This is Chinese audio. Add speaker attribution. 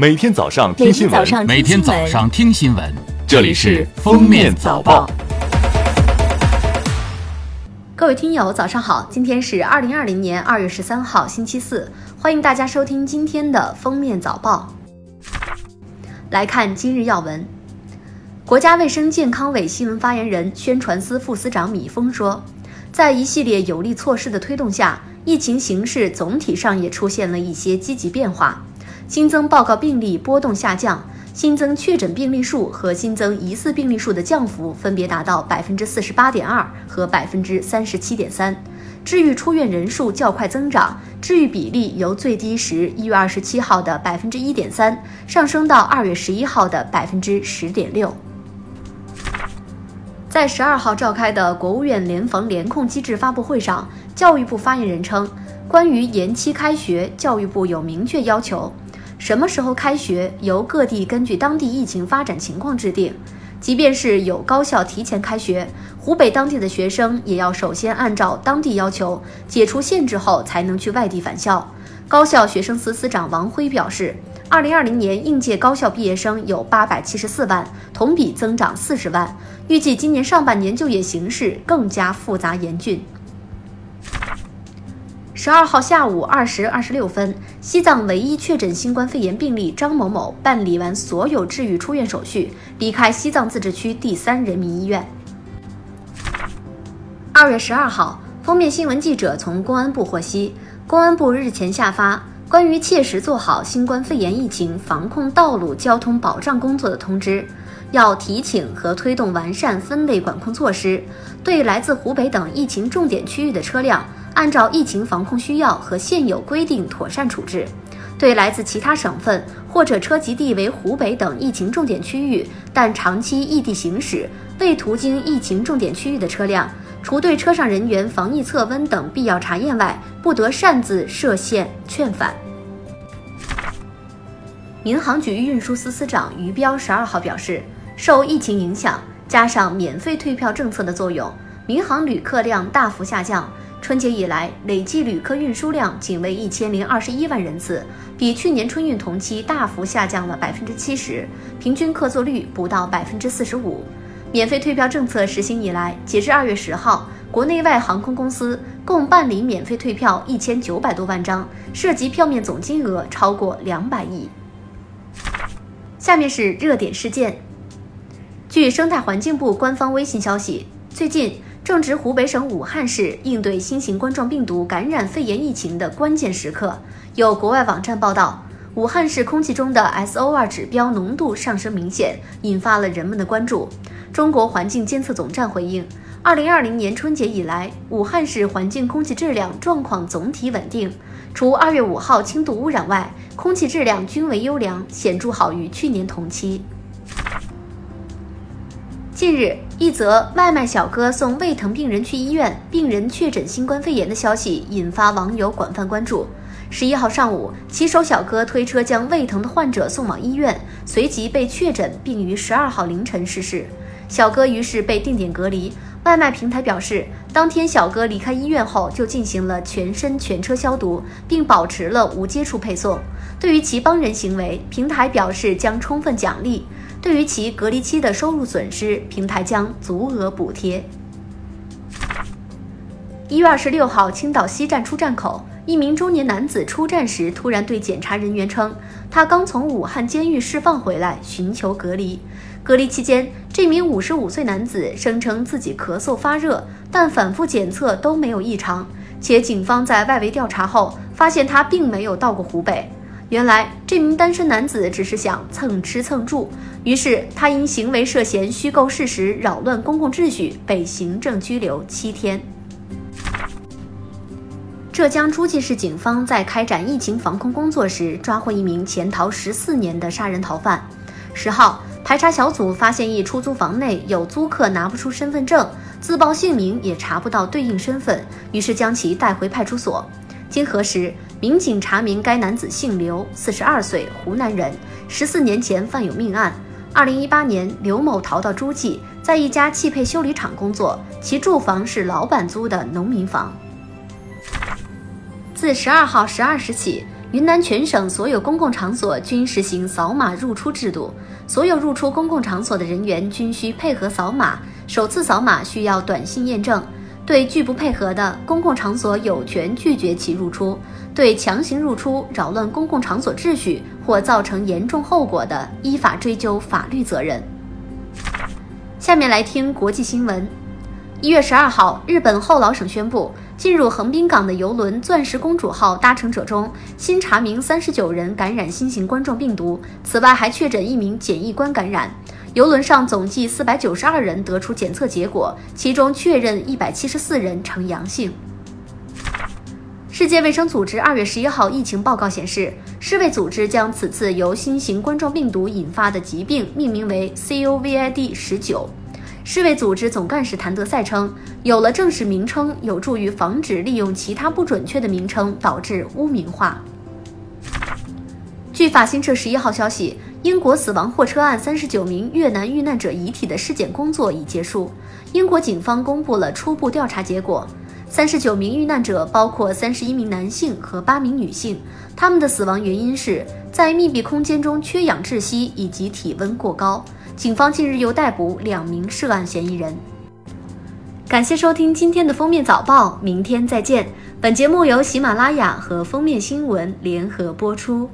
Speaker 1: 每天早上听新闻，
Speaker 2: 每天早上听新闻，
Speaker 1: 这里是《封面早报》。
Speaker 3: 各位听友，早上好！今天是二零二零年二月十三号，星期四，欢迎大家收听今天的《封面早报》。来看今日要闻。国家卫生健康委新闻发言人、宣传司副司长米峰说，在一系列有力措施的推动下，疫情形势总体上也出现了一些积极变化，新增报告病例波动下降，新增确诊病例数和新增疑似病例数的降幅分别达到百分之四十八点二和百分之三十七点三，治愈出院人数较快增长，治愈比例由最低时一月二十七号的百分之一点三上升到二月十一号的百分之十点六。在十二号召开的国务院联防联控机制发布会上，教育部发言人称，关于延期开学，教育部有明确要求，什么时候开学由各地根据当地疫情发展情况制定。即便是有高校提前开学，湖北当地的学生也要首先按照当地要求解除限制后才能去外地返校。高校学生司司长王辉表示。二零二零年应届高校毕业生有八百七十四万，同比增长四十万。预计今年上半年就业形势更加复杂严峻。十二号下午二时二十六分，西藏唯一确诊新冠肺炎病例张某某办理完所有治愈出院手续，离开西藏自治区第三人民医院。二月十二号，封面新闻记者从公安部获悉，公安部日前下发。关于切实做好新冠肺炎疫情防控道路交通保障工作的通知，要提请和推动完善分类管控措施，对来自湖北等疫情重点区域的车辆，按照疫情防控需要和现有规定妥善处置；对来自其他省份或者车籍地为湖北等疫情重点区域但长期异地行驶未途经疫情重点区域的车辆，除对车上人员防疫测温等必要查验外，不得擅自设限劝返。民航局运输司司长于彪十二号表示，受疫情影响，加上免费退票政策的作用，民航旅客量大幅下降。春节以来，累计旅客运输量仅为一千零二十一万人次，比去年春运同期大幅下降了百分之七十，平均客座率不到百分之四十五。免费退票政策实行以来，截至二月十号。国内外航空公司共办理免费退票一千九百多万张，涉及票面总金额超过两百亿。下面是热点事件。据生态环境部官方微信消息，最近正值湖北省武汉市应对新型冠状病毒感染肺炎疫情的关键时刻。有国外网站报道，武汉市空气中的 SO2 指标浓度上升明显，引发了人们的关注。中国环境监测总站回应。二零二零年春节以来，武汉市环境空气质量状况总体稳定，除二月五号轻度污染外，空气质量均为优良，显著好于去年同期。近日，一则外卖小哥送胃疼病人去医院，病人确诊新冠肺炎的消息引发网友广泛关注。十一号上午，骑手小哥推车将胃疼的患者送往医院，随即被确诊，并于十二号凌晨逝世。小哥于是被定点隔离。外卖平台表示，当天小哥离开医院后就进行了全身全车消毒，并保持了无接触配送。对于其帮人行为，平台表示将充分奖励；对于其隔离期的收入损失，平台将足额补贴。一月二十六号，青岛西站出站口，一名中年男子出站时突然对检查人员称，他刚从武汉监狱释放回来，寻求隔离。隔离期间，这名五十五岁男子声称自己咳嗽发热，但反复检测都没有异常。且警方在外围调查后发现他并没有到过湖北。原来，这名单身男子只是想蹭吃蹭住，于是他因行为涉嫌虚构事实、扰乱公共秩序，被行政拘留七天。浙江诸暨市警方在开展疫情防控工作时，抓获一名潜逃十四年的杀人逃犯。十号。排查小组发现一出租房内有租客拿不出身份证，自报姓名也查不到对应身份，于是将其带回派出所。经核实，民警查明该男子姓刘，四十二岁，湖南人，十四年前犯有命案。二零一八年，刘某逃到诸暨，在一家汽配修理厂工作，其住房是老板租的农民房。自十二号十二时起。云南全省所有公共场所均实行扫码入出制度，所有入出公共场所的人员均需配合扫码，首次扫码需要短信验证。对拒不配合的，公共场所有权拒绝其入出；对强行入出、扰乱公共场所秩序或造成严重后果的，依法追究法律责任。下面来听国际新闻。一月十二号，日本后老省宣布，进入横滨港的游轮“钻石公主号”搭乘者中，新查明三十九人感染新型冠状病毒，此外还确诊一名检疫官感染。游轮上总计四百九十二人得出检测结果，其中确认一百七十四人呈阳性。世界卫生组织二月十一号疫情报告显示，世卫组织将此次由新型冠状病毒引发的疾病命名为 COVID 十九。世卫组织总干事谭德赛称，有了正式名称，有助于防止利用其他不准确的名称导致污名化。据法新社十一号消息，英国死亡货车案三十九名越南遇难者遗体的尸检工作已结束。英国警方公布了初步调查结果，三十九名遇难者包括三十一名男性和八名女性，他们的死亡原因是在密闭空间中缺氧窒息以及体温过高。警方近日又逮捕两名涉案嫌疑人。感谢收听今天的封面早报，明天再见。本节目由喜马拉雅和封面新闻联合播出。